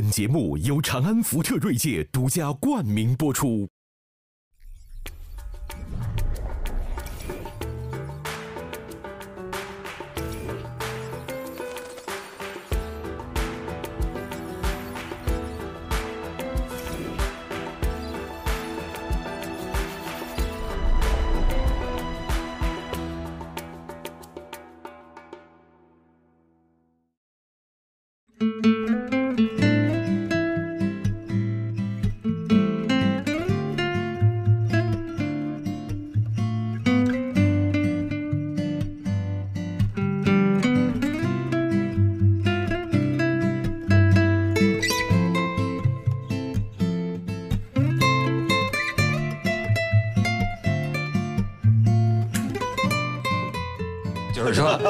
本节目由长安福特锐界独家冠名播出。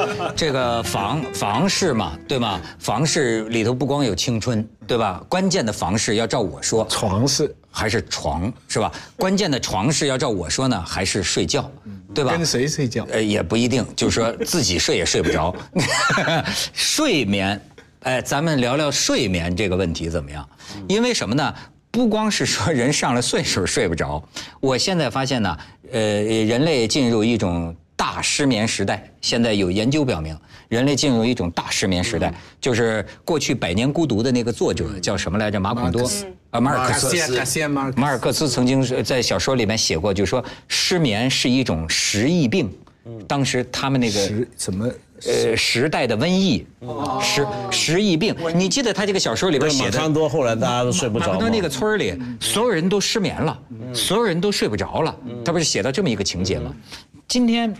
这个房房事嘛，对吗？房事里头不光有青春，对吧？关键的房事要照我说，床事还是床是吧？关键的床事要照我说呢，还是睡觉，对吧？跟谁睡觉？呃，也不一定，就是说 自己睡也睡不着。睡眠，哎，咱们聊聊睡眠这个问题怎么样？因为什么呢？不光是说人上了岁数睡不着，我现在发现呢，呃，人类进入一种。大失眠时代，现在有研究表明，人类进入一种大失眠时代，就是过去《百年孤独》的那个作者叫什么来着？马孔多，啊，马尔克斯，马尔克斯曾经在小说里面写过，就说失眠是一种时疫病。当时他们那个什么呃时代的瘟疫，时时疫病。你记得他这个小说里边写的？马多后来大家都睡不着。马多那个村里，所有人都失眠了，所有人都睡不着了。他不是写到这么一个情节吗？今天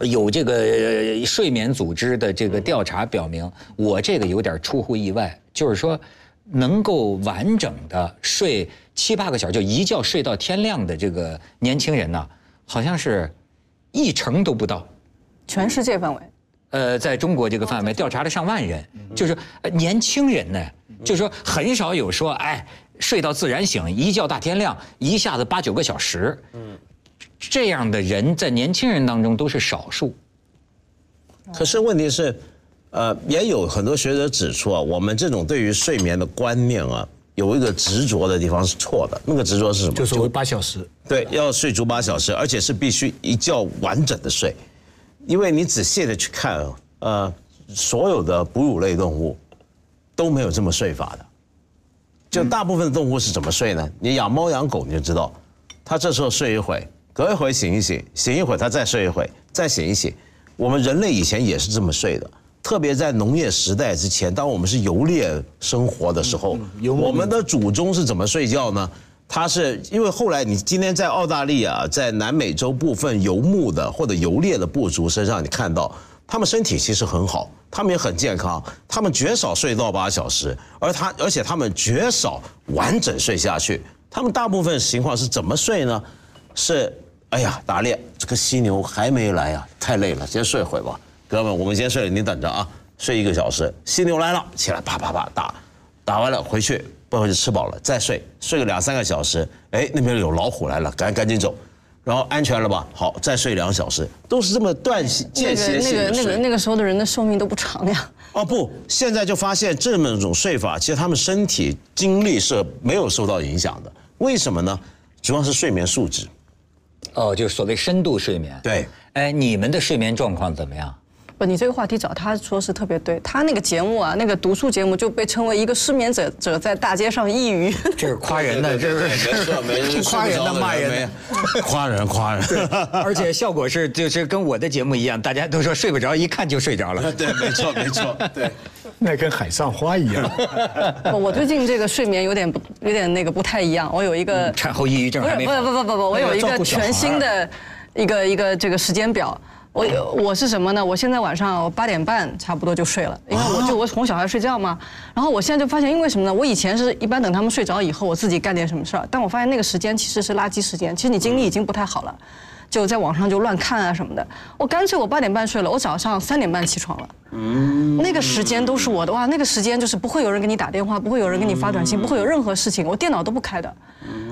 有这个睡眠组织的这个调查表明，我这个有点出乎意外，就是说能够完整的睡七八个小时，就一觉睡到天亮的这个年轻人呢，好像是一成都不到。全世界范围？呃，在中国这个范围调查了上万人，就是年轻人呢，就是说很少有说哎睡到自然醒，一觉大天亮，一下子八九个小时。嗯。这样的人在年轻人当中都是少数。可是问题是，呃，也有很多学者指出啊，我们这种对于睡眠的观念啊，有一个执着的地方是错的。那个执着是什么？就是八小时。对，要睡足八小时，而且是必须一觉完整的睡。因为你仔细的去看，呃，所有的哺乳类动物都没有这么睡法的。就大部分的动物是怎么睡呢？你养猫养狗你就知道，它这时候睡一会。隔一会醒一醒，醒一会他再睡一会，再醒一醒。我们人类以前也是这么睡的，特别在农业时代之前，当我们是游猎生活的时候，我们的祖宗是怎么睡觉呢？他是因为后来你今天在澳大利亚、在南美洲部分游牧的或者游猎的部族身上，你看到他们身体其实很好，他们也很健康，他们绝少睡到八小时，而他而且他们绝少完整睡下去。他们大部分情况是怎么睡呢？是。哎呀，打猎这个犀牛还没来呀，太累了，先睡会吧，哥们，我们先睡了，你等着啊，睡一个小时，犀牛来了，起来啪啪啪打，打完了回去，不会就吃饱了再睡，睡个两三个小时，哎，那边有老虎来了，赶赶紧走，然后安全了吧，好，再睡两小时，都是这么断间歇性的那个那个那个时候的人的寿命都不长呀。哦不，现在就发现这么种睡法，其实他们身体精力是没有受到影响的，为什么呢？主要是睡眠素质。哦，就是所谓深度睡眠。对，哎，你们的睡眠状况怎么样？不，你这个话题找他说是特别对。他那个节目啊，那个读书节目就被称为一个失眠者者在大街上抑郁。这是夸人的，这是夸人的骂人的，夸人夸人。而且效果是就是跟我的节目一样，大家都说睡不着，一看就睡着了。对，没错没错，对。那跟海上花一样。我最近这个睡眠有点不有点那个不太一样。我有一个产后抑郁症还没。不不不不不，我有一个全新的一个一个这个时间表。我我是什么呢？我现在晚上八点半差不多就睡了，因为我就我哄小孩睡觉嘛。然后我现在就发现，因为什么呢？我以前是一般等他们睡着以后，我自己干点什么事儿。但我发现那个时间其实是垃圾时间，其实你精力已经不太好了。就在网上就乱看啊什么的，我干脆我八点半睡了，我早上三点半起床了。嗯，那个时间都是我的哇，那个时间就是不会有人给你打电话，不会有人给你发短信，不会有任何事情，我电脑都不开的。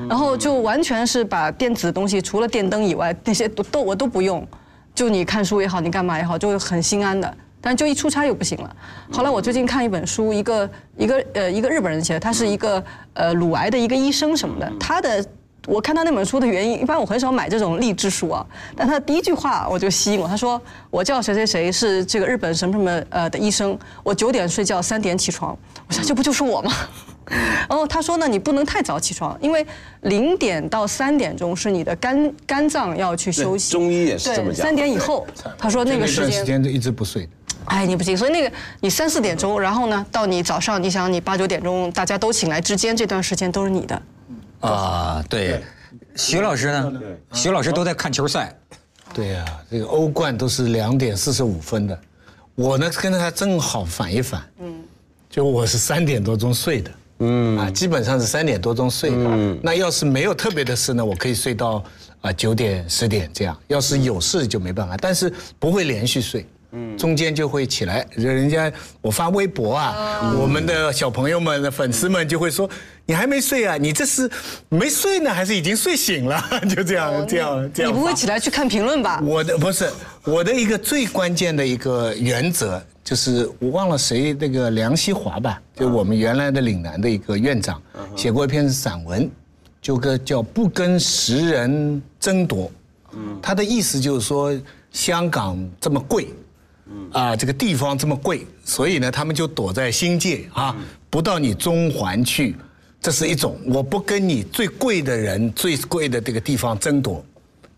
然后就完全是把电子东西，除了电灯以外，那些都都我都不用。就你看书也好，你干嘛也好，就很心安的。但就一出差又不行了。后来我最近看一本书，一个一个呃一个日本人写的，他是一个呃乳癌的一个医生什么的，他的。我看到那本书的原因，一般我很少买这种励志书啊。但他的第一句话我就吸引我，他说：“我叫谁谁谁，是这个日本什么什么呃的医生，我九点睡觉，三点起床。”我想这不就是我吗？然 后他说呢，你不能太早起床，因为零点到三点钟是你的肝肝脏要去休息。中医也是这么讲。三点以后，他说那个时间时间就一直不睡。哎，你不行，所以那个你三四点钟，然后呢，到你早上，你想你八九点钟大家都醒来之间，这段时间都是你的。啊，对，徐老师呢？徐老师都在看球赛。对呀，这个欧冠都是两点四十五分的，我呢跟他正好反一反。嗯，就我是三点多钟睡的。嗯，啊，基本上是三点多钟睡。嗯，那要是没有特别的事呢，我可以睡到啊九点十点这样。要是有事就没办法，但是不会连续睡。嗯，中间就会起来，人家我发微博啊，我们的小朋友们的粉丝们就会说，你还没睡啊？你这是没睡呢，还是已经睡醒了？就这样，这样，这样。你不会起来去看评论吧？我的不是我的一个最关键的一个原则，就是我忘了谁那个梁希华吧，就我们原来的岭南的一个院长，写过一篇散文，就个叫不跟时人争夺。嗯，他的意思就是说，香港这么贵。啊，这个地方这么贵，所以呢，他们就躲在新界啊，不到你中环去，这是一种。我不跟你最贵的人、最贵的这个地方争夺。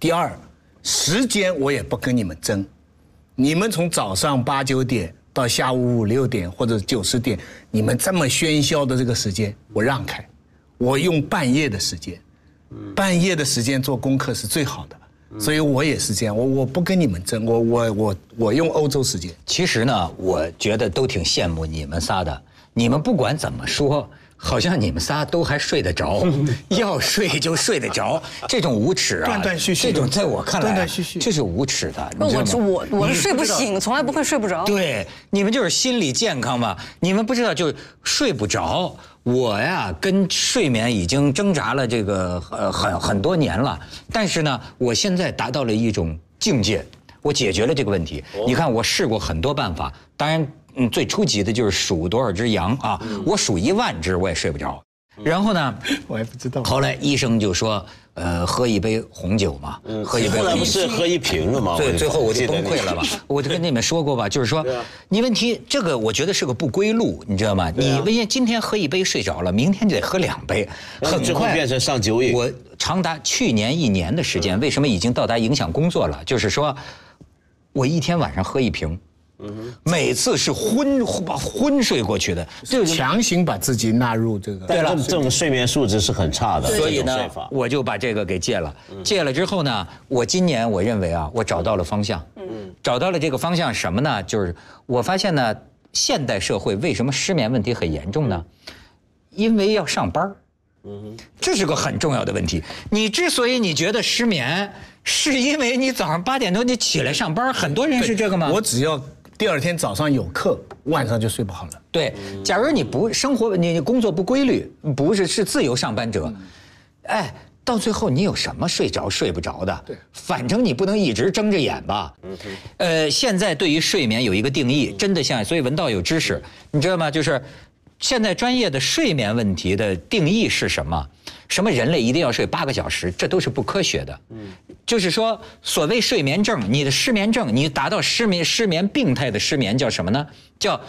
第二，时间我也不跟你们争，你们从早上八九点到下午五六点或者九十点，你们这么喧嚣的这个时间，我让开，我用半夜的时间，半夜的时间做功课是最好的。所以我也是这样，我我不跟你们争，我我我我用欧洲时间。其实呢，我觉得都挺羡慕你们仨的。你们不管怎么说，好像你们仨都还睡得着，要睡就睡得着。这种无耻啊，断断续续，这种在我看来，断断续续，这是无耻的。我我我是睡不醒，从来不会睡不着。对，你们就是心理健康嘛。你们不知道，就睡不着。我呀，跟睡眠已经挣扎了这个呃很很多年了，但是呢，我现在达到了一种境界，我解决了这个问题。你看，我试过很多办法，当然，嗯，最初级的就是数多少只羊啊，我数一万只我也睡不着。然后呢，我也不知道。后来医生就说。呃，喝一杯红酒嘛，喝一杯。后来不是喝一瓶了吗？最最后我就崩溃了吧？我就跟你们说过吧，就是说，你问题这个，我觉得是个不归路，你知道吗？你为今天喝一杯睡着了，明天就得喝两杯，很快变成上酒瘾。我长达去年一年的时间，为什么已经到达影响工作了？就是说，我一天晚上喝一瓶。每次是昏把昏睡过去的，就强行把自己纳入这个。对了，这种睡眠素质是很差的。所以呢，我就把这个给戒了。戒了之后呢，我今年我认为啊，我找到了方向。嗯，找到了这个方向什么呢？就是我发现呢，现代社会为什么失眠问题很严重呢？因为要上班嗯，这是个很重要的问题。你之所以你觉得失眠，是因为你早上八点多你起来上班，很多人是这个吗？我只要。第二天早上有课，晚上就睡不好了。对，假如你不生活，你工作不规律，不是是自由上班者，哎，到最后你有什么睡着睡不着的？对，反正你不能一直睁着眼吧。嗯呃，现在对于睡眠有一个定义，真的像，所以文道有知识，你知道吗？就是。现在专业的睡眠问题的定义是什么？什么人类一定要睡八个小时？这都是不科学的。嗯，就是说，所谓睡眠症，你的失眠症，你达到失眠失眠病态的失眠叫什么呢？叫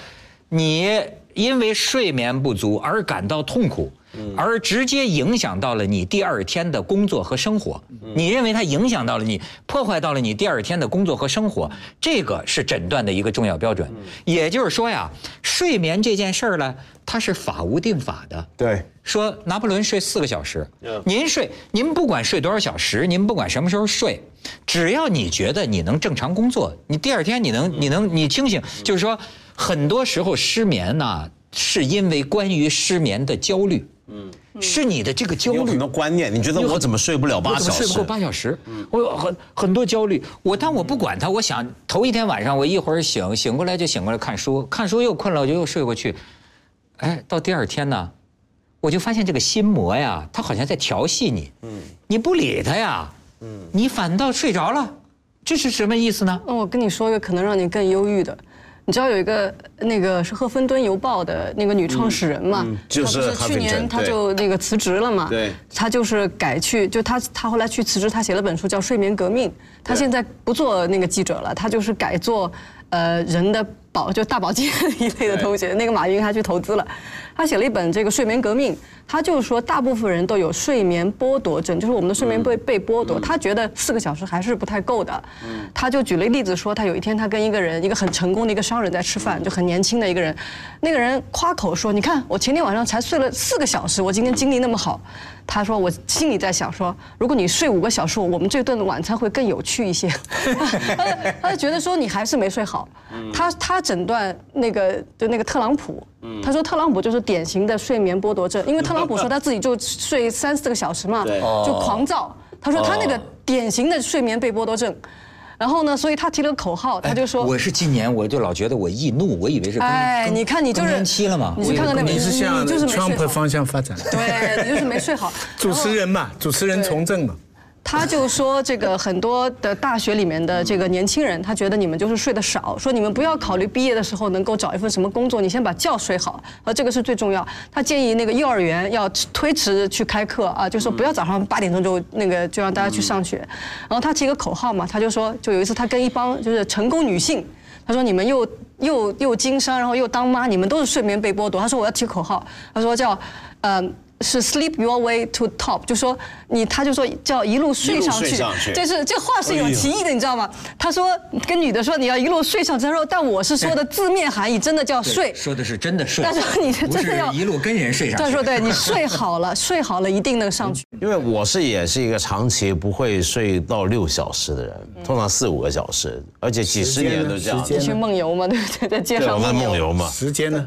你因为睡眠不足而感到痛苦。而直接影响到了你第二天的工作和生活，你认为它影响到了你，破坏到了你第二天的工作和生活，这个是诊断的一个重要标准。也就是说呀，睡眠这件事儿呢，它是法无定法的。对，说拿破仑睡四个小时，您睡，您不管睡多少小时，您不管什么时候睡，只要你觉得你能正常工作，你第二天你能你能你清醒，就是说，很多时候失眠呢，是因为关于失眠的焦虑。嗯，是你的这个焦虑，有很多观念。你觉得我怎么睡不了八小时？睡不够八小时，我有很很多焦虑。我但我不管它，我想头一天晚上我一会儿醒醒过来就醒过来看书，看书又困了，我就又睡过去。哎，到第二天呢，我就发现这个心魔呀，它好像在调戏你。嗯，你不理它呀，嗯，你反倒睡着了，这是什么意思呢？那我跟你说一个可能让你更忧郁的。你知道有一个那个是《赫芬顿邮报》的那个女创始人嘛？就是她不是去年她就那个辞职了嘛？对她就是改去，就她她后来去辞职，她写了本书叫《睡眠革命》，她现在不做那个记者了，她就是改做呃人的保就大保健 一类的东西。那个马云还去投资了，他写了一本这个《睡眠革命》，他就是说大部分人都有睡眠剥夺症，就是我们的睡眠被被剥夺，他觉得四个小时还是不太够的。他就举了一个例子说，他有一天他跟一个人，一个很成功的一个商人在吃饭，就很年轻的一个人，那个人夸口说：“你看我前天晚上才睡了四个小时，我今天精力那么好。”他说：“我心里在想说，如果你睡五个小时，我们这顿晚餐会更有趣一些。”他他就觉得说你还是没睡好。他他诊断那个就那个特朗普，他说特朗普就是典型的睡眠剥夺症，因为特朗普说他自己就睡三四个小时嘛，就狂躁。他说他那个典型的睡眠被剥夺症。然后呢，所以他提了个口号，他就说。我是今年我就老觉得我易怒，我以为是哎，你看你就是更年期了嘛，你去看看那个，你是向 Trump。方向发展。对，你就是没睡好。主持人嘛，主持人从政嘛。他就说，这个很多的大学里面的这个年轻人，他觉得你们就是睡得少，说你们不要考虑毕业的时候能够找一份什么工作，你先把觉睡好，呃，这个是最重要。他建议那个幼儿园要推迟去开课啊，就说不要早上八点钟就那个就让大家去上学。然后他提个口号嘛，他就说，就有一次他跟一帮就是成功女性。他说：“你们又又又经商，然后又当妈，你们都是睡眠被剥夺。”他说：“我要提口号。”他说叫，呃，是 sleep your way to top，就说你，他就说叫一路睡上去上去。这是这话是有歧义的，你知道吗？他说跟女的说你要一路睡上去，他说但我是说的字面含义，真的叫睡。说的是真的睡，但是你不真的要一路跟人睡上去。他说对你 睡好了，睡好了一定能上去。因为我是也是一个长期不会睡到六小时的人，通常四五个小时，而且几十年都这样时。间呢去梦游嘛，对不对？在街对，我们上梦游。梦游嘛，时间呢？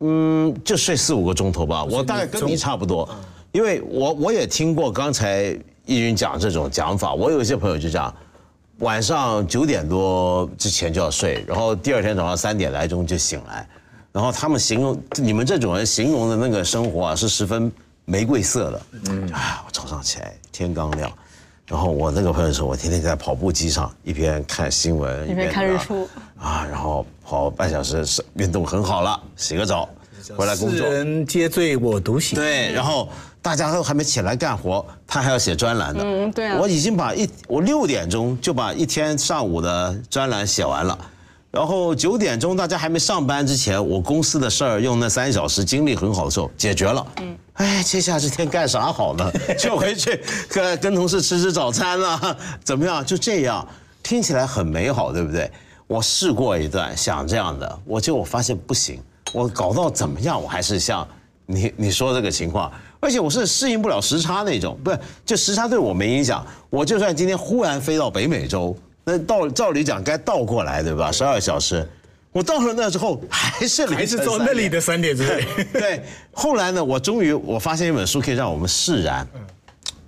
嗯，就睡四五个钟头吧。我大概跟你差不多，因为我我也听过刚才易云讲这种讲法。我有一些朋友就这样，晚上九点多之前就要睡，然后第二天早上三点来钟就醒来，然后他们形容你们这种人形容的那个生活啊，是十分玫瑰色的。嗯，啊，我早上起来天刚亮。然后我那个朋友说，我天天在跑步机上一边看新闻一边看日出啊，然后跑半小时是运动很好了，洗个澡，回来工世作。人皆醉我独醒。对，然后大家都还没起来干活，他还要写专栏的。嗯对啊我已经把一我六点钟就把一天上午的专栏写完了。然后九点钟大家还没上班之前，我公司的事儿用那三小时精力很好的时候解决了。嗯，哎，接下来这天干啥好呢？就回去跟跟同事吃吃早餐啦，怎么样？就这样，听起来很美好，对不对？我试过一段想这样的，我结果发现不行，我搞到怎么样，我还是像你你说这个情况，而且我是适应不了时差那种，不是就时差对我没影响，我就算今天忽然飞到北美洲。那照照理讲该倒过来对吧？十二小时，我到了那之后还是还是做那里的三点之内。对，后来呢，我终于我发现一本书可以让我们释然。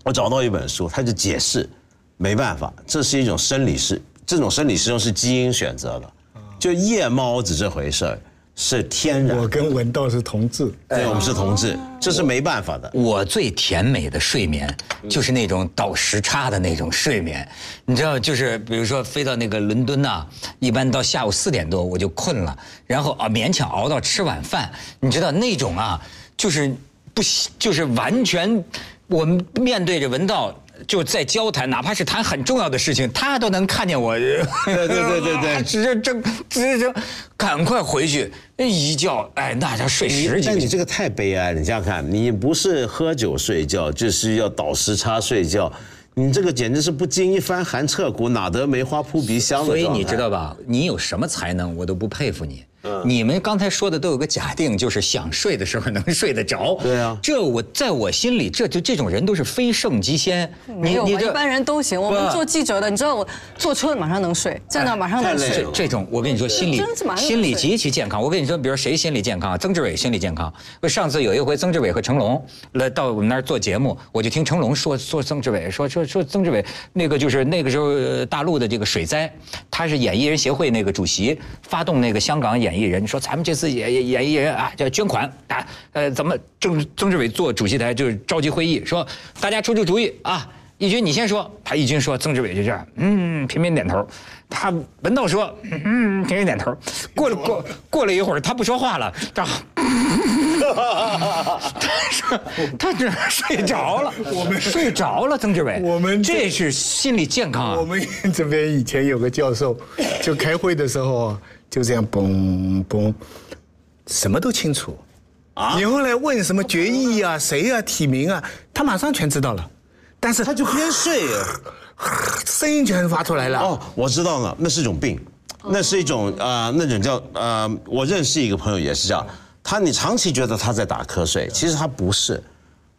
我找到一本书，它就解释，没办法，这是一种生理是这种生理时钟是基因选择的，就夜猫子这回事儿是天然我。跟文道是同志。对，我们是同志，这是没办法的。我最甜美的睡眠就是那种倒时差的那种睡眠，你知道，就是比如说飞到那个伦敦呐、一般到下午四点多我就困了，然后啊勉强熬到吃晚饭，你知道那种啊，就是不喜就是完全我们面对着文道。就在交谈，哪怕是谈很重要的事情，他都能看见我。对对对对对直接正直接正，赶快回去一觉，哎，那叫睡十几个。但你这个太悲哀了，你想想看，你不是喝酒睡觉，就是要倒时差睡觉，你这个简直是不经一番寒彻骨，哪得梅花扑鼻香的所以你知道吧？你有什么才能，我都不佩服你。你们刚才说的都有个假定，就是想睡的时候能睡得着。对啊这我在我心里，这就这种人都是非圣即仙。没有，一般人都行。我们做记者的，你知道我坐车马上能睡，在那儿马上能睡。这种，我跟你说，心理心理极其健康。我跟你说，比如谁心理健康啊？曾志伟心理健康。我上次有一回，曾志伟和成龙来到我们那儿做节目，我就听成龙说说曾志伟，说说说曾志伟那个就是那个时候呃大陆的这个水灾，他是演艺人协会那个主席，发动那个香港演艺人说咱们这次演演演艺人啊叫捐款啊，呃怎么曾曾志伟做主席台就是召集会议说大家出出主意啊。义军你先说，他义军说，曾志伟就这样，嗯，频频点头。他文道说，嗯，频频点头。过了过过了一会儿，他不说话了，这样。他说他这睡着了，我们睡着了，曾志伟，我们这是心理健康啊。我们这边以前有个教授，就开会的时候啊就这样嘣嘣，什么都清楚。啊！你后来问什么决议啊、谁啊、提名啊，他马上全知道了。但是他就偏睡，声音全发出来了。哦，我知道了，那是一种病，那是一种呃，那种叫呃，我认识一个朋友也是这样，他你长期觉得他在打瞌睡，其实他不是，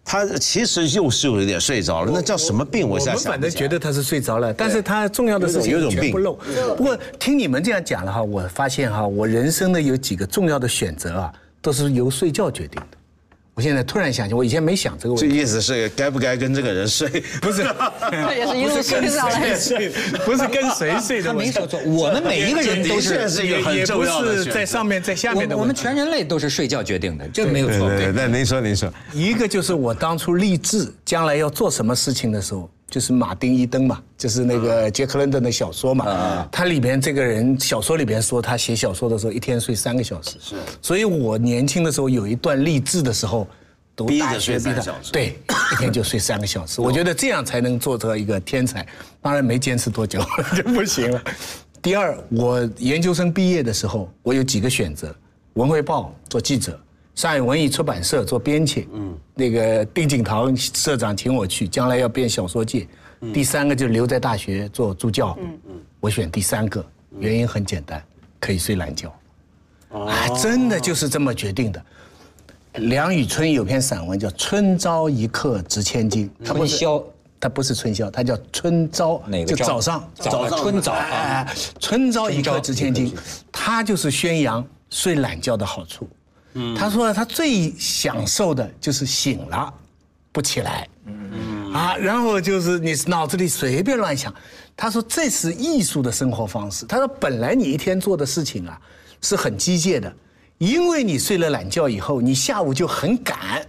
他其实又是有一点睡着了，那叫什么病？我现在反正觉得他是睡着了，但是他重要的事情全不漏。不过听你们这样讲了哈，我发现哈，我人生的有几个重要的选择啊。都是由睡觉决定的。我现在突然想起，我以前没想这个问题。这意思是该不该跟这个人睡？不是，这也是一路 睡上来。不是跟谁睡的。他没说错。我们每一个人都是是一个很重要的。在上面在下面的。我们全人类都是睡觉决定的，这个没有错。对，那您说您说。一个就是我当初立志将来要做什么事情的时候。就是马丁·伊登嘛，就是那个杰克·伦敦的小说嘛。他里边这个人小说里边说，他写小说的时候一天睡三个小时。是。所以我年轻的时候有一段励志的时候，读大学逼的，对，一天就睡三个小时。我觉得这样才能做成一个天才。当然没坚持多久 就不行了。第二，我研究生毕业的时候，我有几个选择：文汇报做记者。上海文艺出版社做编辑，嗯，那个丁景堂社长请我去，将来要编小说界。第三个就留在大学做助教，嗯嗯，我选第三个，原因很简单，可以睡懒觉。啊，真的就是这么决定的。梁宇春有篇散文叫《春朝一刻值千金》，春宵，他不是春宵，他叫春朝，哪个就早上？早上。春早啊，春朝一刻值千金，他就是宣扬睡懒觉的好处。他说他最享受的就是醒了，不起来，啊，然后就是你脑子里随便乱想。他说这是艺术的生活方式。他说本来你一天做的事情啊是很机械的，因为你睡了懒觉以后，你下午就很赶，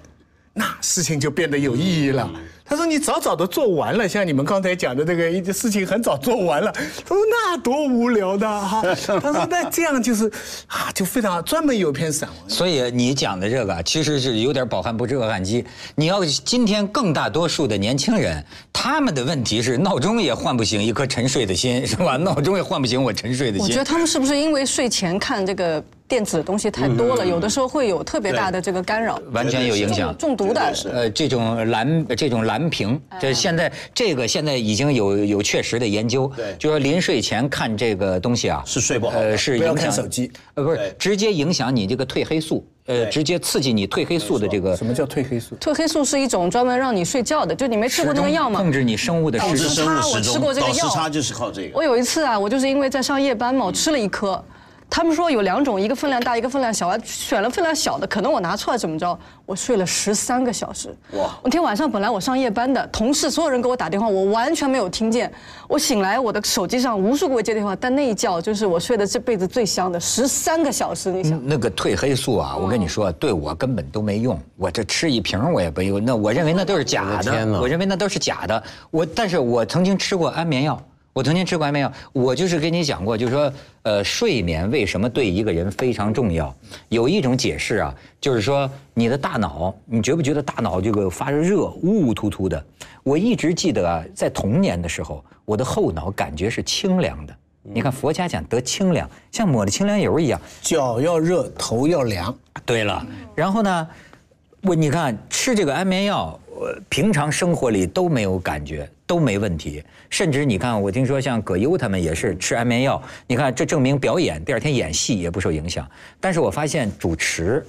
那事情就变得有意义了。他说：“你早早的做完了，像你们刚才讲的这个一事情很早做完了。”他说：“那多无聊的哈。”他说：“那这样就是啊，就非常专门有篇散文。”所以你讲的这个其实是有点饱汉不知饿汉饥。你要今天更大多数的年轻人，他们的问题是闹钟也唤不醒一颗沉睡的心，是吧？闹钟也唤不醒我沉睡的心。我觉得他们是不是因为睡前看这个？电子的东西太多了，有的时候会有特别大的这个干扰，完全有影响，中毒的。呃，这种蓝这种蓝屏，这现在这个现在已经有有确实的研究，对，就说临睡前看这个东西啊，是睡不好，呃，是影响手机，呃，不是直接影响你这个褪黑素，呃，直接刺激你褪黑素的这个。什么叫褪黑素？褪黑素是一种专门让你睡觉的，就你没吃过那个药吗？控制你生物的时差，我吃过这个药。时差就是靠这个。我有一次啊，我就是因为在上夜班嘛，我吃了一颗。他们说有两种，一个分量大，一个分量小。我选了分量小的，可能我拿错了怎么着？我睡了十三个小时。哇！那天晚上本来我上夜班的，同事所有人给我打电话，我完全没有听见。我醒来，我的手机上无数个接电话，但那一觉就是我睡的这辈子最香的十三个小时。你想，那个褪黑素啊，我跟你说，对我根本都没用。我这吃一瓶我也不用，那我认为那都是假的。我认为那都是假的。我，但是我曾经吃过安眠药。我曾经吃过安眠药，我就是跟你讲过，就是说，呃，睡眠为什么对一个人非常重要？有一种解释啊，就是说你的大脑，你觉不觉得大脑这个发热，乌乌突突的？我一直记得啊，在童年的时候，我的后脑感觉是清凉的。你看佛家讲得清凉，像抹了清凉油一样，脚要热，头要凉。对了，然后呢，我你看吃这个安眠药，我平常生活里都没有感觉。都没问题，甚至你看，我听说像葛优他们也是吃安眠药。你看，这证明表演第二天演戏也不受影响。但是我发现主持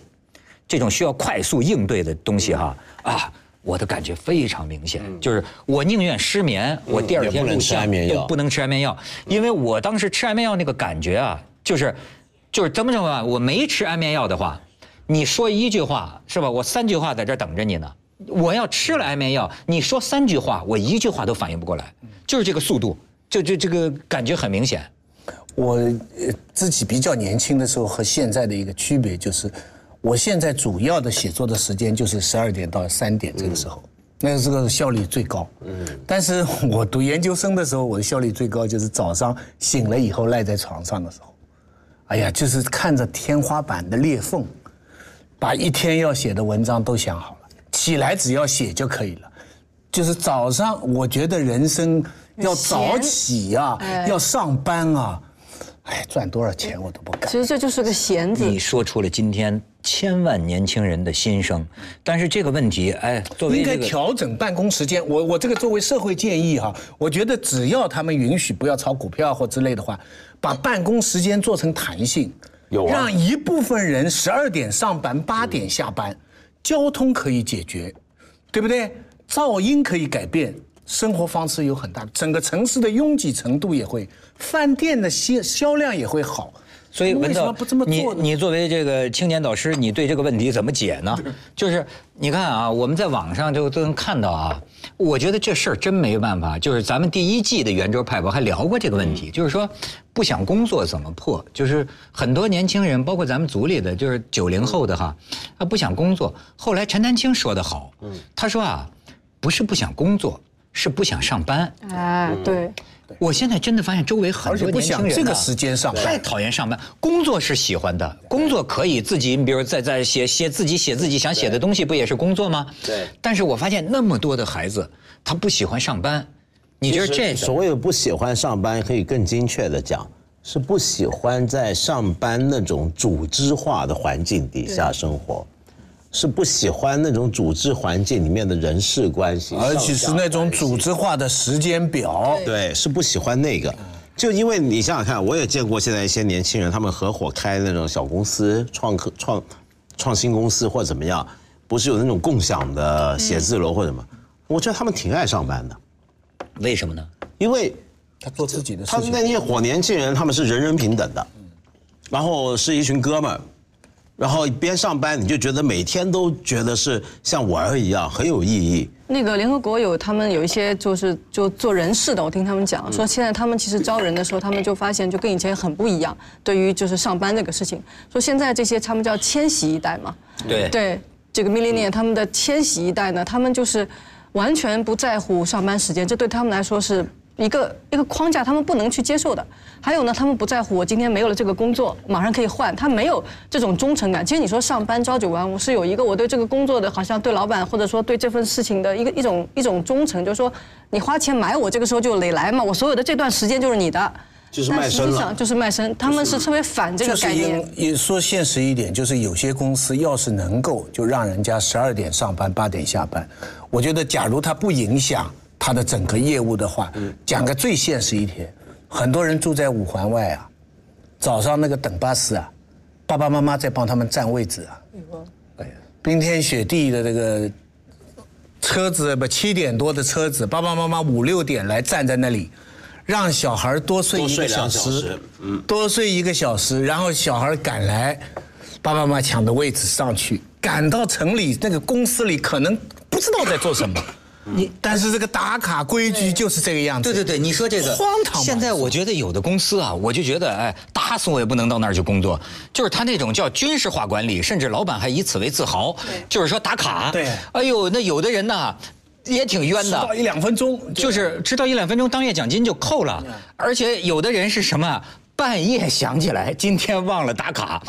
这种需要快速应对的东西哈啊，我的感觉非常明显，就是我宁愿失眠，我第二天录像都不能吃安眠药，因为我当时吃安眠药那个感觉啊，就是就是怎么着吧？我没吃安眠药的话，你说一句话是吧？我三句话在这等着你呢。我要吃了安眠药，你说三句话，我一句话都反应不过来，就是这个速度，就就这个感觉很明显。我自己比较年轻的时候和现在的一个区别就是，我现在主要的写作的时间就是十二点到三点这个时候，那个这个效率最高。嗯，但是我读研究生的时候，我的效率最高就是早上醒了以后赖在床上的时候，哎呀，就是看着天花板的裂缝，把一天要写的文章都想好，起来只要写就可以了。就是早上，我觉得人生要早起啊、要上班啊，哎，赚多少钱我都不干其。实这就是个闲字。你说出了今天千万年轻人的心声，但是这个问题，哎，作为应该调整办公时间。我我这个作为社会建议哈，我觉得只要他们允许不要炒股票或之类的话，把办公时间做成弹性，有啊让一部分人十二点上班，八点下班，交通可以解决，对不对？噪音可以改变。生活方式有很大，整个城市的拥挤程度也会，饭店的销销量也会好。所以文道为什么不这么你做？你作为这个青年导师，你对这个问题怎么解呢？就是你看啊，我们在网上就都能看到啊，我觉得这事儿真没办法。就是咱们第一季的圆桌派我还聊过这个问题，就是说不想工作怎么破？就是很多年轻人，包括咱们组里的，就是九零后的哈，他不想工作。后来陈丹青说得好，他说啊，不是不想工作，是不想上班。哎，对，我现在真的发现周围很多年轻人、啊、这个时间上太讨厌上班。工作是喜欢的，工作可以自己，你比如在在写写自己写自己想写的东西，不也是工作吗？对但是我发现那么多的孩子，他不喜欢上班，你觉得这个？所谓的不喜欢上班，可以更精确的讲，是不喜欢在上班那种组织化的环境底下生活，是不喜欢那种组织环境里面的人事关系，而且是那种组织化的时间表。对，是不喜欢那个。就因为你想想看，我也见过现在一些年轻人，他们合伙开那种小公司、创客、创创新公司或者怎么样，不是有那种共享的写字楼或者什么？我觉得他们挺爱上班的，为什么呢？因为他做自己的事情。他们那些伙年轻人，他们是人人平等的，然后是一群哥们儿，然后边上班你就觉得每天都觉得是像玩儿一样，很有意义。那个联合国有他们有一些就是就做人事的，我听他们讲说，现在他们其实招人的时候，他们就发现就跟以前很不一样。对于就是上班这个事情，说现在这些他们叫千禧一代嘛，对对，这个 millennial 他们的千禧一代呢，他们就是完全不在乎上班时间，这对他们来说是一个一个框架，他们不能去接受的。还有呢，他们不在乎我今天没有了这个工作，马上可以换，他没有这种忠诚感。其实你说上班朝九晚五是有一个我对这个工作的，好像对老板或者说对这份事情的一个一种一种忠诚，就是说你花钱买我，这个时候就得来嘛，我所有的这段时间就是你的。就是但卖身了实际上就是卖身，他们是特别反这个概念。因也说现实一点，就是有些公司要是能够就让人家十二点上班，八点下班，我觉得假如它不影响它的整个业务的话，讲个最现实一点，很多人住在五环外啊，早上那个等巴士啊，爸爸妈妈在帮他们占位置啊，哎呀，冰天雪地的这个车子不七点多的车子，爸爸妈妈五六点来站在那里，让小孩多睡一个多睡小时小时，嗯，多睡一个小时，然后小孩赶来，爸爸妈妈抢的位置上去，赶到城里那个公司里，可能不知道在做什么。你但是这个打卡规矩就是这个样子。对对对，你说这个。荒唐嘛现在我觉得有的公司啊，我就觉得哎，打死我也不能到那儿去工作，就是他那种叫军事化管理，甚至老板还以此为自豪，就是说打卡。对。哎呦，那有的人呢也挺冤的。迟到。一两分钟。就是迟到一两分钟，当月奖金就扣了，而且有的人是什么？半夜想起来今天忘了打卡，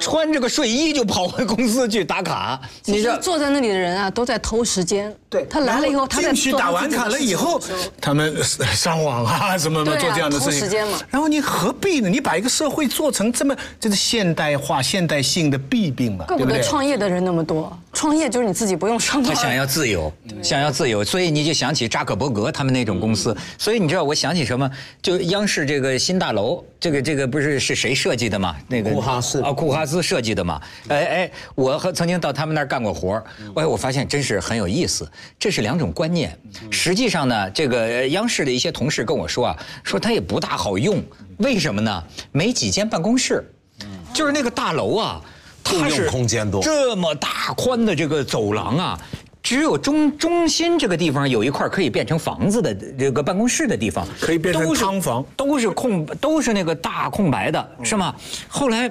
穿着个睡衣就跑回公司去打卡。你这其实坐在那里的人啊，都在偷时间。对，他来了以后，他在进去打完卡了以后他们上网啊什么什么做这样的事情，偷时间嘛然后你何必呢？你把一个社会做成这么这是现代化、现代性的弊病嘛，怪不得对不对？创业的人那么多。创业就是你自己不用上班。他想要自由，想要自由，所以你就想起扎克伯格他们那种公司。所以你知道我想起什么？就央视这个新大楼，这个这个不是是谁设计的吗？那个库哈斯啊，库哈斯设计的嘛。哎哎，我和曾经到他们那儿干过活儿，哎，我发现真是很有意思。这是两种观念。实际上呢，这个呃央视的一些同事跟我说啊，说它也不大好用，为什么呢？没几间办公室，就是那个大楼啊。它共是空间多这么大宽的这个走廊啊，只有中中心这个地方有一块可以变成房子的这个办公室的地方，可以变成都是汤房都是空，都是那个大空白的，是吗？后来。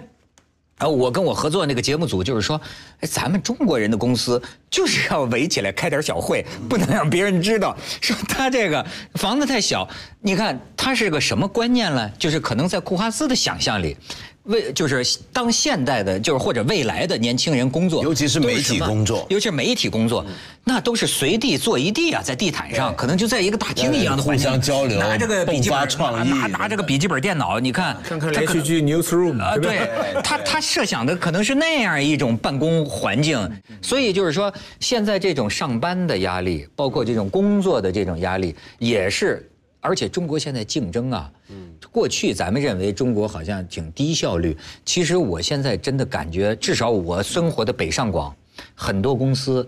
啊，我跟我合作那个节目组就是说，哎，咱们中国人的公司就是要围起来开点小会，不能让别人知道，说他这个房子太小。你看他是个什么观念呢？就是可能在库哈斯的想象里。为就是当现代的，就是或者未来的年轻人工作，尤其是媒体工作，尤其是媒体工作，那都是随地坐一地啊，在地毯上，可能就在一个大厅一样的互相交流，拿这个笔记本创意，拿拿这个笔记本电脑，你看看看连续剧 Newsroom 啊，对，他他设想的可能是那样一种办公环境，所以就是说，现在这种上班的压力，包括这种工作的这种压力，也是。而且中国现在竞争啊，过去咱们认为中国好像挺低效率，其实我现在真的感觉，至少我生活的北上广，很多公司，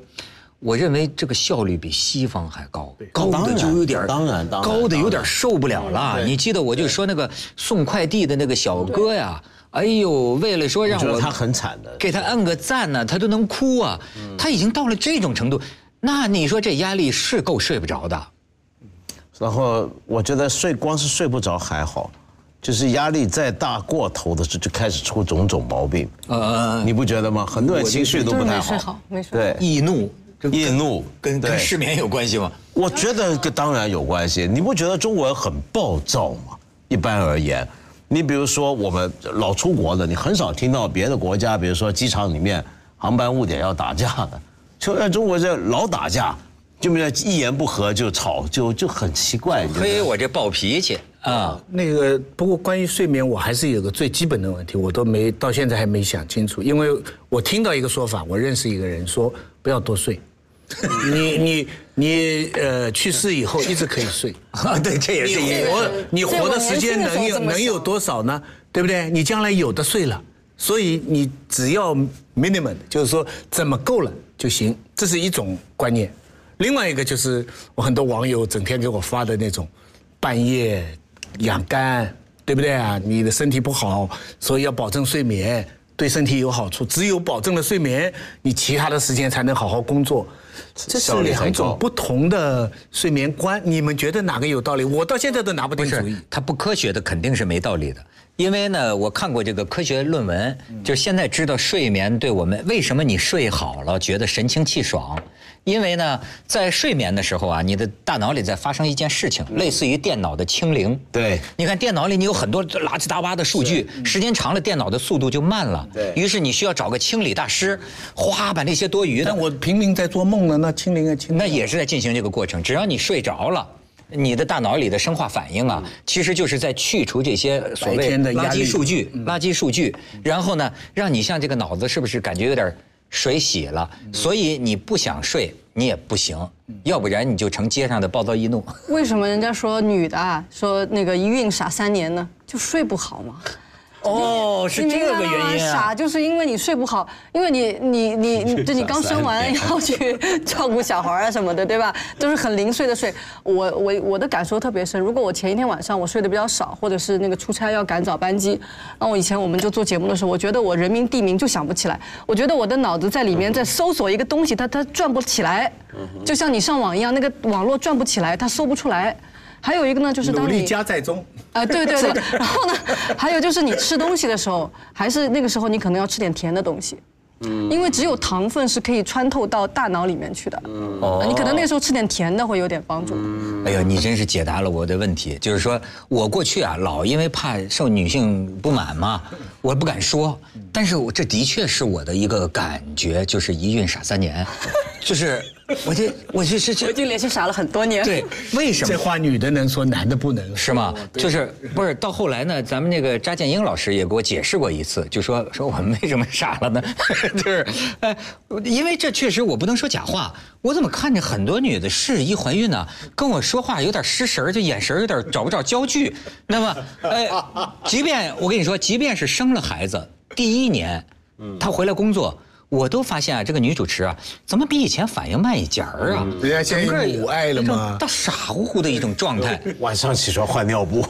我认为这个效率比西方还高，高的就有点当然高的有点受不了了。你记得我就说那个送快递的那个小哥呀，哎呦，为了说让我他很惨的，给他按个赞呢，他都能哭啊，他已经到了这种程度，那你说这压力是够睡不着的。然后我觉得睡光是睡不着还好，就是压力再大过头的时候就开始出种种毛病。呃，你不觉得吗？很多人情绪都不太好。没睡对，易怒，易怒跟跟失眠有关系吗？我觉得跟当然有关系。你不觉得中国人很暴躁吗？一般而言，你比如说我们老出国的，你很少听到别的国家，比如说机场里面航班误点要打架的，就在中国这老打架。就没有一言不合就吵，就就很奇怪。嘿，我这暴脾气啊！那个不过关于睡眠，我还是有个最基本的问题，我都没到现在还没想清楚。因为我听到一个说法，我认识一个人说不要多睡，你你你呃去世以后一直可以睡 啊。对，这也是你活你活的时间能有能有多少呢？对不对？你将来有的睡了，所以你只要 minimum，就是说怎么够了就行，这是一种观念。另外一个就是我很多网友整天给我发的那种，半夜养肝，对不对啊？你的身体不好，所以要保证睡眠，对身体有好处。只有保证了睡眠，你其他的时间才能好好工作。这是两种不同的睡眠观，你们觉得哪个有道理？我到现在都拿不定主意。它不科学的肯定是没道理的，因为呢，我看过这个科学论文，就现在知道睡眠对我们为什么你睡好了觉得神清气爽。因为呢，在睡眠的时候啊，你的大脑里在发生一件事情，类似于电脑的清零。对，你看电脑里你有很多垃七杂八的数据，时间长了电脑的速度就慢了。对于是你需要找个清理大师，哗把那些多余的。但我平民在做梦呢，那清零啊清。那也是在进行这个过程，只要你睡着了，你的大脑里的生化反应啊，其实就是在去除这些所谓的垃圾数据，垃圾数据，然后呢，让你像这个脑子是不是感觉有点？水洗了，所以你不想睡，你也不行，要不然你就成街上的暴躁易怒。为什么人家说女的啊，说那个一孕傻三年呢？就睡不好嘛。哦，是这个原因啊！傻就是因为你睡不好，因为你你 你就你刚生完要去 照顾小孩啊什么的，对吧？都是很零碎的睡。我我我的感受特别深。如果我前一天晚上我睡得比较少，或者是那个出差要赶早班机，那我以前我们就做节目的时候，我觉得我人名地名就想不起来。我觉得我的脑子在里面在搜索一个东西，它它转不起来，就像你上网一样，那个网络转不起来，它搜不出来。还有一个呢，就是当你加在中。啊，对对对，然后呢，还有就是你吃东西的时候，还是那个时候你可能要吃点甜的东西，嗯，因为只有糖分是可以穿透到大脑里面去的，嗯，哦，你可能那时候吃点甜的会有点帮助。哎呦，你真是解答了我的问题，就是说我过去啊，老因为怕受女性不满嘛，我不敢说，但是我这的确是我的一个感觉，就是一孕傻三年，就是。我就我 这是我已经连续傻了很多年。对，为什么这话女的能说，男的不能？是吗？就是不是到后来呢？咱们那个扎建英老师也给我解释过一次，就说 说我们为什么傻了呢？就是，哎，因为这确实我不能说假话。我怎么看着很多女的是一怀孕呢，跟我说话有点失神，就眼神有点找不着焦距。那么，哎，即便我跟你说，即便是生了孩子第一年，她回来工作。我都发现啊，这个女主持啊，怎么比以前反应慢一截儿啊？人家现在母爱了吗？到傻乎乎的一种状态。晚上起床换尿布。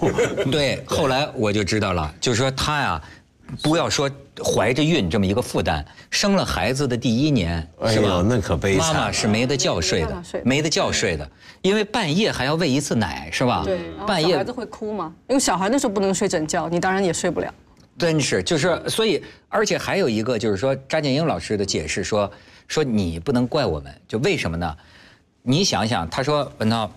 对，后来我就知道了，就是说她呀，不要说怀着孕这么一个负担，生了孩子的第一年，是吧？那可悲惨。妈妈是没得觉睡的，没得觉睡的，因为半夜还要喂一次奶，是吧？对，半夜孩子会哭吗？因为小孩那时候不能睡整觉，你当然也睡不了。真是，就是所以，而且还有一个就是说，张建英老师的解释说，说你不能怪我们，就为什么呢？你想想，他说文涛，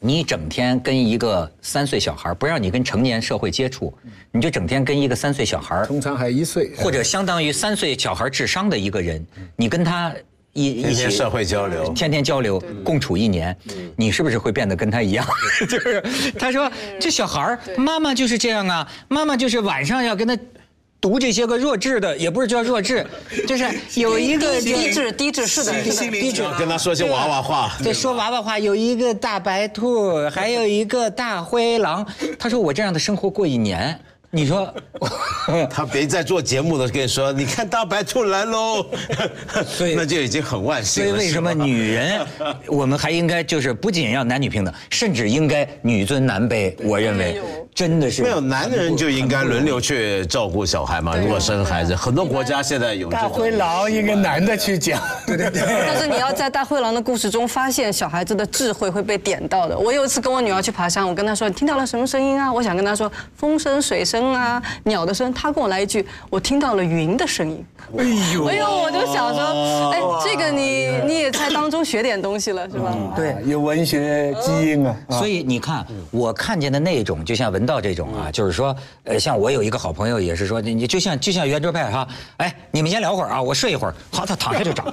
你整天跟一个三岁小孩，不让你跟成年社会接触，你就整天跟一个三岁小孩，通常还一岁，或者相当于三岁小孩智商的一个人，你跟他一一起社会交流，天天交流，共处一年，你是不是会变得跟他一样？就是他说这小孩儿，妈妈就是这样啊，妈妈就是晚上要跟他。读这些个弱智的，也不是叫弱智，就是有一个低智低智是的，低智跟他说些娃娃话。对，说娃娃话，有一个大白兔，还有一个大灰狼。他说我这样的生活过一年，你说，他别在做节目的跟你说，你看大白兔来喽，所以 那就已经很万幸了。所以为什么女人，我们还应该就是不仅要男女平等，甚至应该女尊男卑？我认为真的是没有男人就应该轮流去照顾小孩嘛？如果生孩子，很多国家现在有大灰。狼应该男的去讲，对对对。但是你要在大灰狼的故事中发现小孩子的智慧会被点到的。我有一次跟我女儿去爬山，我跟她说：“你听到了什么声音啊？”我想跟她说风声、水声啊、鸟的声。他跟我来一句：“我听到了云的声音。”哎呦，哎呦，我就想说，哎，这个你你也在当中学点东西了，是吧？对。有文学基因啊。所以你看，我看见的那种，就像文道这种啊，就是说，呃，像我有一个好朋友也是说，你你就像就像圆桌派哈，哎，你们先聊会儿啊，我睡一会儿，好，他躺下就找。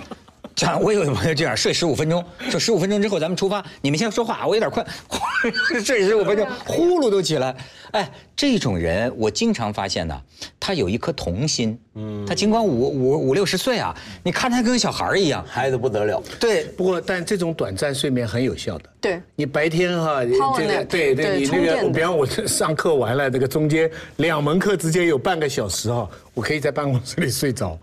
这样，我有一个朋友这样睡十五分钟，说十五分钟之后咱们出发，你们先说话，我有点困，睡十五分钟，呼噜都起来。哎，这种人我经常发现呢，他有一颗童心，嗯，他尽管五五五六十岁啊，你看他跟小孩一样，孩子不得了，对，不过，但这种短暂睡眠很有效的。对，你白天哈这个对对，你那个，比方我上课完了，这个中间两门课之间有半个小时哈，我可以在办公室里睡着。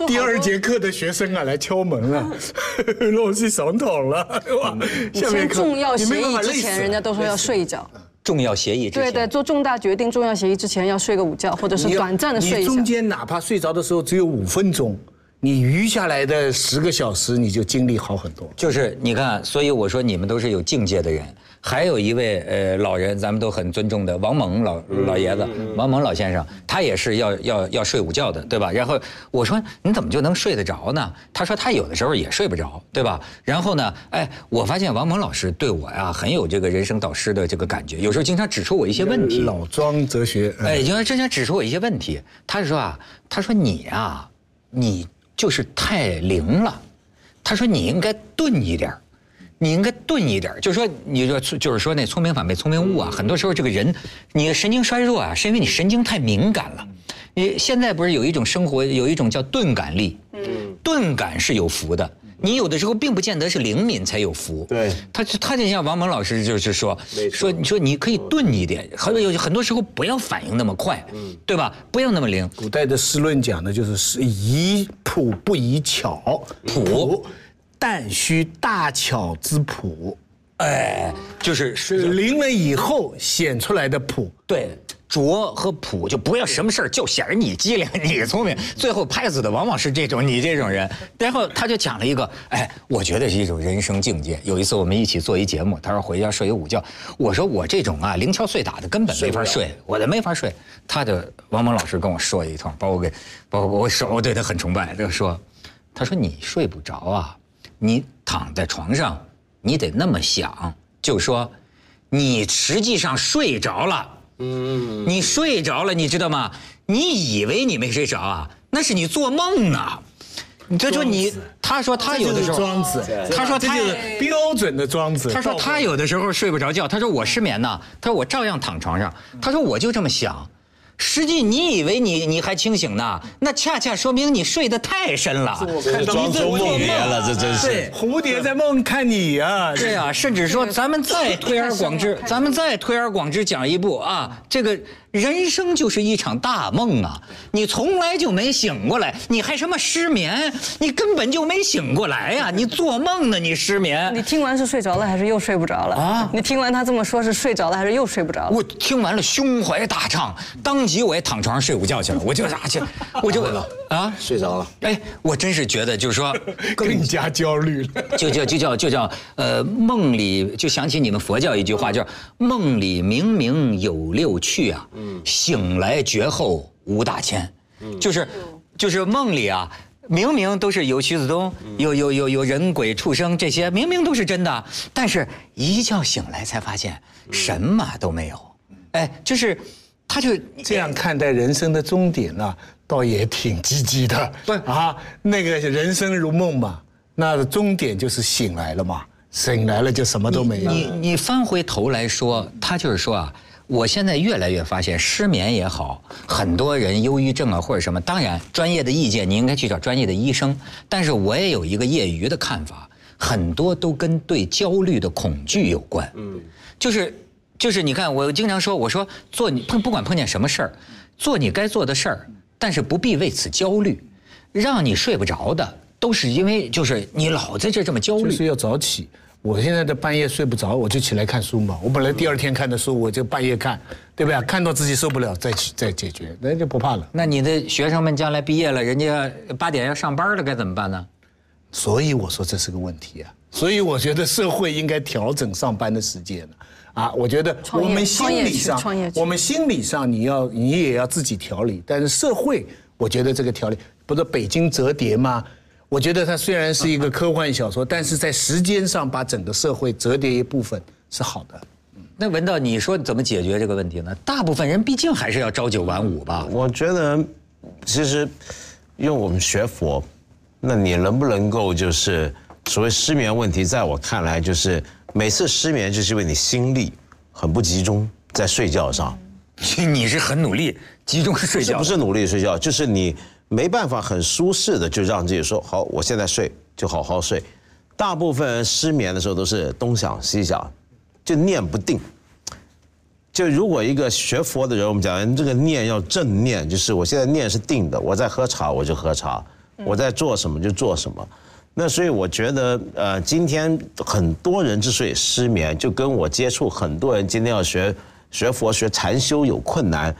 说第二节课的学生啊来敲门了，老师上堂了，哇！以前下面课重要协议之前，人家都说要睡一觉。重要协议之前，对对，做重大决定、重要协议之前要睡个午觉，或者是短暂的睡一下你中。间哪怕睡着的时候只有五分钟，你余下来的十个小时你就精力好很多。就是你看，所以我说你们都是有境界的人。还有一位呃老人，咱们都很尊重的王蒙老老爷子，王蒙老先生，他也是要要要睡午觉的，对吧？然后我说你怎么就能睡得着呢？他说他有的时候也睡不着，对吧？然后呢，哎，我发现王蒙老师对我呀很有这个人生导师的这个感觉，有时候经常指出我一些问题。老庄哲学，哎，经常经常指出我一些问题，他是说啊，他说你啊，你就是太灵了，他说你应该钝一点儿你应该钝一点儿。就是说，你说就是说那聪明反被聪明误啊，很多时候这个人，你神经衰弱啊，是因为你神经太敏感了。你现在不是有一种生活，有一种叫钝感力，嗯，钝感是有福的。你有的时候并不见得是灵敏才有福，对。他就他就像王蒙老师就是说说你说你可以钝一点，很有很多时候不要反应那么快，嗯。对吧？不要那么灵。古代的诗论讲的就是是宜朴不宜巧，朴，但需大巧之朴，哎，就是是灵了以后显出来的朴。对拙和朴，就不要什么事儿就显着你机灵，你聪明，最后拍死的往往是这种你这种人。然后他就讲了一个，哎，我觉得是一种人生境界。有一次我们一起做一节目，他说回家睡一午觉，我说我这种啊零敲碎打的根本没法睡，我的没法睡。他就王蒙老师跟我说一通，把我给，把我我手我对他很崇拜，就说，他说你睡不着啊，你躺在床上，你得那么想，就说，你实际上睡着了。嗯，你睡着了，你知道吗？你以为你没睡着啊？那是你做梦呢。他说你，他说他有的时候，庄子，他说他这就是标准的庄子。他说他有的时候睡不着觉，他说我失眠呢，他说我照样躺床上，他说我就这么想。实际你以为你你还清醒呢，那恰恰说明你睡得太深了，庄周梦蝶了，这真是。蝴蝶在梦看你啊，对。啊，甚至说咱们再推而广之，咱们再推而广之讲一步啊，这个人生就是一场大梦啊，你从来就没醒过来，你还什么失眠？你根本就没醒过来呀、你做梦呢，你失眠。你听完是睡着了还是又睡不着了？啊啊！你听完他这么说，是睡着了还是又睡不着了？我听完了胸怀大畅，当即我也躺床上睡午觉去了，我就啊去，我就啊，睡着了。哎，我真是觉得就是说，更加焦虑了。就叫就叫就叫呃梦里就想起你们佛教一句话，叫梦里明明有六趣啊，醒来绝后无大千，就是就是梦里啊。明明都是有徐子东，有有有有人鬼畜生这些，明明都是真的，但是一觉醒来才发现什么都没有。哎，就是，他就这样看待人生的终点呢，倒也挺积极的。对啊，那个人生如梦嘛，那终点就是醒来了嘛，醒来了就什么都没有。你你翻回头来说，他就是说啊。我现在越来越发现，失眠也好，很多人忧郁症啊或者什么，当然专业的意见你应该去找专业的医生。但是我也有一个业余的看法，很多都跟对焦虑的恐惧有关。嗯，就是就是你看，我经常说，我说做你碰不管碰见什么事儿，做你该做的事儿，但是不必为此焦虑。让你睡不着的，都是因为就是你老在这这么焦虑。就是要早起。我现在的半夜睡不着，我就起来看书嘛。我本来第二天看的书，我就半夜看，对不对？看到自己受不了再去再解决，那就不怕了。那你的学生们将来毕业了，人家八点要上班了，该怎么办呢？所以我说这是个问题啊。所以我觉得社会应该调整上班的时间了。啊，我觉得我们心理上，我们心理上你要你也要自己调理，但是社会，我觉得这个调理不是北京折叠吗？我觉得它虽然是一个科幻小说，但是在时间上把整个社会折叠一部分是好的。那文道，你说怎么解决这个问题呢？大部分人毕竟还是要朝九晚五吧。我觉得，其实，用我们学佛，那你能不能够就是所谓失眠问题，在我看来就是每次失眠就是因为你心力很不集中在睡觉上。你是很努力集中睡觉，不是努力睡觉，就是你。没办法很舒适的就让自己说好，我现在睡就好好睡。大部分人失眠的时候都是东想西想，就念不定。就如果一个学佛的人，我们讲这个念要正念，就是我现在念是定的，我在喝茶我就喝茶，我在做什么就做什么。那所以我觉得，呃，今天很多人之所以失眠，就跟我接触很多人今天要学学佛学禅修有困难，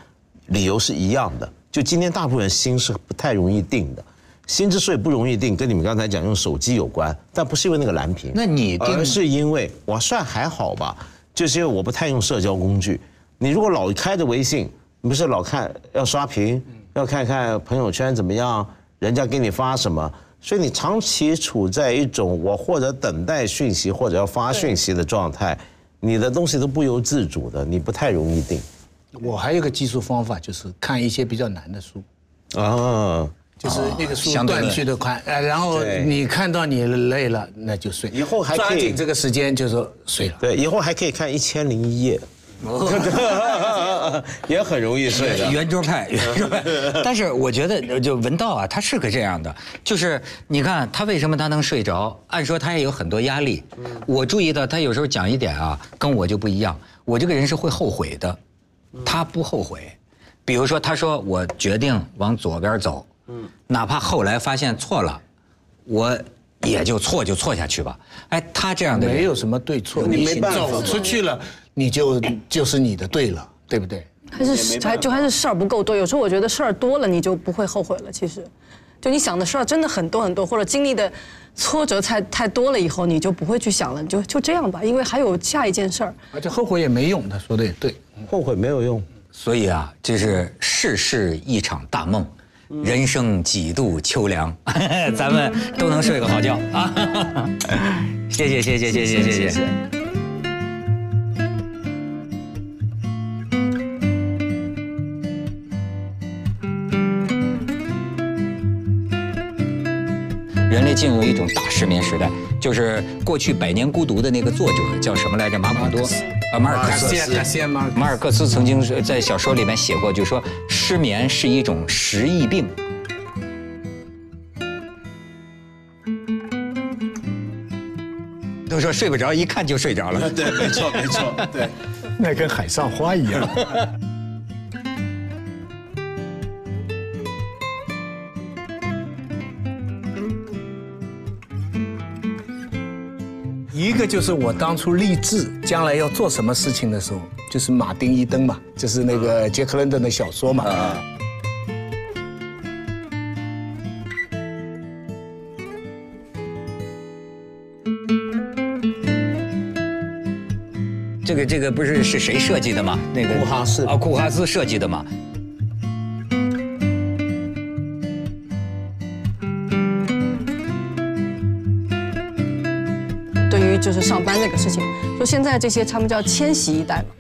理由是一样的。就今天，大部分人心是不太容易定的，心之所以不容易定，跟你们刚才讲用手机有关，但不是因为那个蓝屏，那你而是因为我算还好吧，就是因为我不太用社交工具。你如果老开着微信，你不是老看要刷屏，要看看朋友圈怎么样，人家给你发什么，所以你长期处在一种我或者等待讯息或者要发讯息的状态，你的东西都不由自主的，你不太容易定。我还有个技术方法，就是看一些比较难的书，啊，就是那个书断续的看，呃，然后你看到你累了，那就睡。以后还抓紧这个时间，就说睡了。对，以后还可以看《一千零一夜》，也很容易睡的。圆桌派，圆桌派。但是我觉得，就文道啊，他是个这样的，就是你看他为什么他能睡着？按说他也有很多压力。我注意到他有时候讲一点啊，跟我就不一样。我这个人是会后悔的。他不后悔，比如说，他说我决定往左边走，嗯，哪怕后来发现错了，我也就错就错下去吧。哎，他这样的没有什么对错，你没办法走出去了，你就就是你的对了，对不对？还是还就还是事儿不够多。有时候我觉得事儿多了，你就不会后悔了。其实，就你想的事儿真的很多很多，或者经历的挫折太太多了以后，你就不会去想了，你就就这样吧，因为还有下一件事儿。而且后悔也没用，他说的也对。后悔没有用，所以啊，这是世事一场大梦，人生几度秋凉，咱们都能睡个好觉啊！谢谢谢谢谢谢谢谢。类进入一种大失眠时代，就是过去《百年孤独》的那个作者叫什么来着？马普多。啊，马尔克斯，马尔克斯曾经在小说里面写过，就说失眠是一种时疫病。都说睡不着，一看就睡着了。对，没错，没错，对，那跟海上花一样。一个就是我当初立志将来要做什么事情的时候，就是马丁·伊登嘛，就是那个杰克·伦敦的小说嘛。这个这个不是是谁设计的吗？那个库哈斯啊，库哈斯设计的嘛。就是上班那个事情。说现在这些他们叫千禧一代嘛。